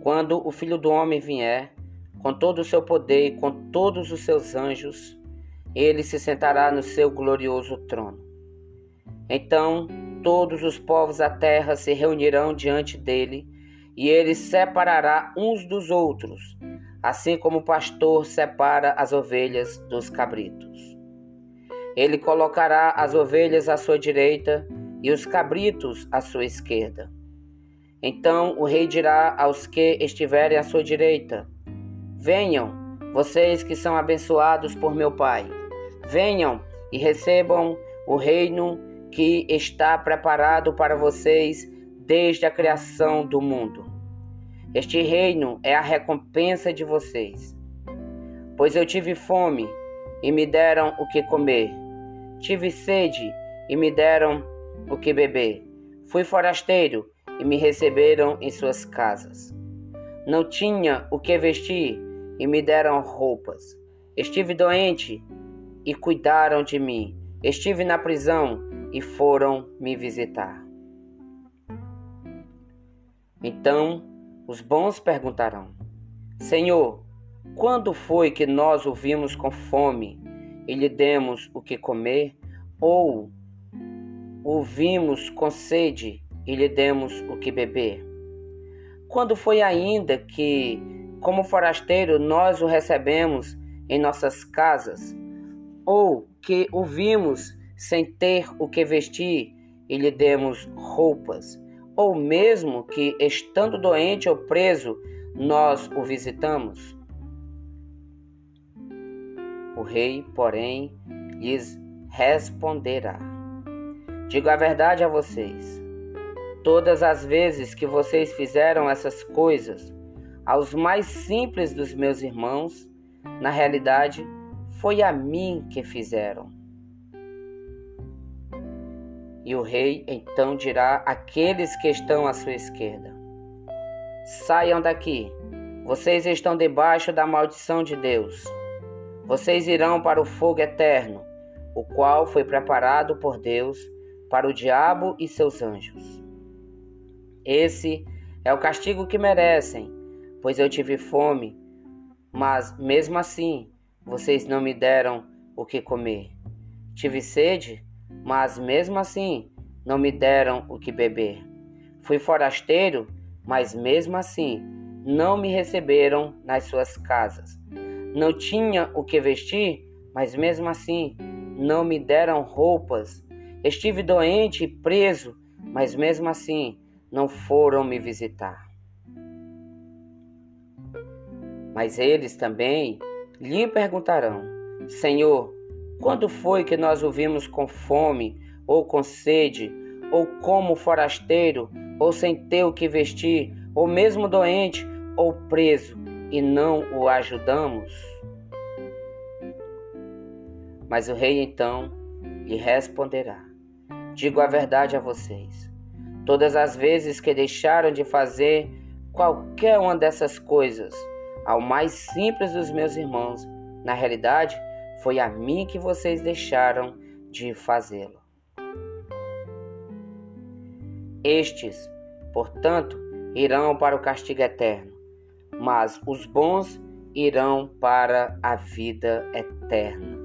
Quando o Filho do Homem vier, com todo o seu poder e com todos os seus anjos, ele se sentará no seu glorioso trono. Então todos os povos da terra se reunirão diante dele, e ele separará uns dos outros, assim como o pastor separa as ovelhas dos cabritos. Ele colocará as ovelhas à sua direita e os cabritos à sua esquerda. Então o rei dirá aos que estiverem à sua direita: Venham, vocês que são abençoados por meu Pai. Venham e recebam o reino que está preparado para vocês desde a criação do mundo. Este reino é a recompensa de vocês. Pois eu tive fome e me deram o que comer. Tive sede e me deram o que beber. Fui forasteiro e me receberam em suas casas. Não tinha o que vestir e me deram roupas. Estive doente e cuidaram de mim. Estive na prisão e foram me visitar. Então os bons perguntarão: Senhor, quando foi que nós o vimos com fome e lhe demos o que comer? Ou o vimos com sede e lhe demos o que beber? Quando foi ainda que, como forasteiro, nós o recebemos em nossas casas? Ou que o vimos sem ter o que vestir e lhe demos roupas, ou mesmo que, estando doente ou preso, nós o visitamos? O rei, porém, lhes responderá: Digo a verdade a vocês. Todas as vezes que vocês fizeram essas coisas aos mais simples dos meus irmãos, na realidade, foi a mim que fizeram. E o rei então dirá àqueles que estão à sua esquerda: Saiam daqui, vocês estão debaixo da maldição de Deus. Vocês irão para o fogo eterno, o qual foi preparado por Deus para o diabo e seus anjos. Esse é o castigo que merecem, pois eu tive fome, mas mesmo assim vocês não me deram o que comer. Tive sede, mas mesmo assim não me deram o que beber. Fui forasteiro, mas mesmo assim não me receberam nas suas casas. Não tinha o que vestir, mas mesmo assim não me deram roupas. Estive doente e preso, mas mesmo assim não foram me visitar. Mas eles também lhe perguntarão: Senhor, quando foi que nós o vimos com fome, ou com sede, ou como forasteiro, ou sem ter o que vestir, ou mesmo doente, ou preso, e não o ajudamos? Mas o rei então lhe responderá: Digo a verdade a vocês. Todas as vezes que deixaram de fazer qualquer uma dessas coisas ao mais simples dos meus irmãos, na realidade, foi a mim que vocês deixaram de fazê-lo. Estes, portanto, irão para o castigo eterno, mas os bons irão para a vida eterna.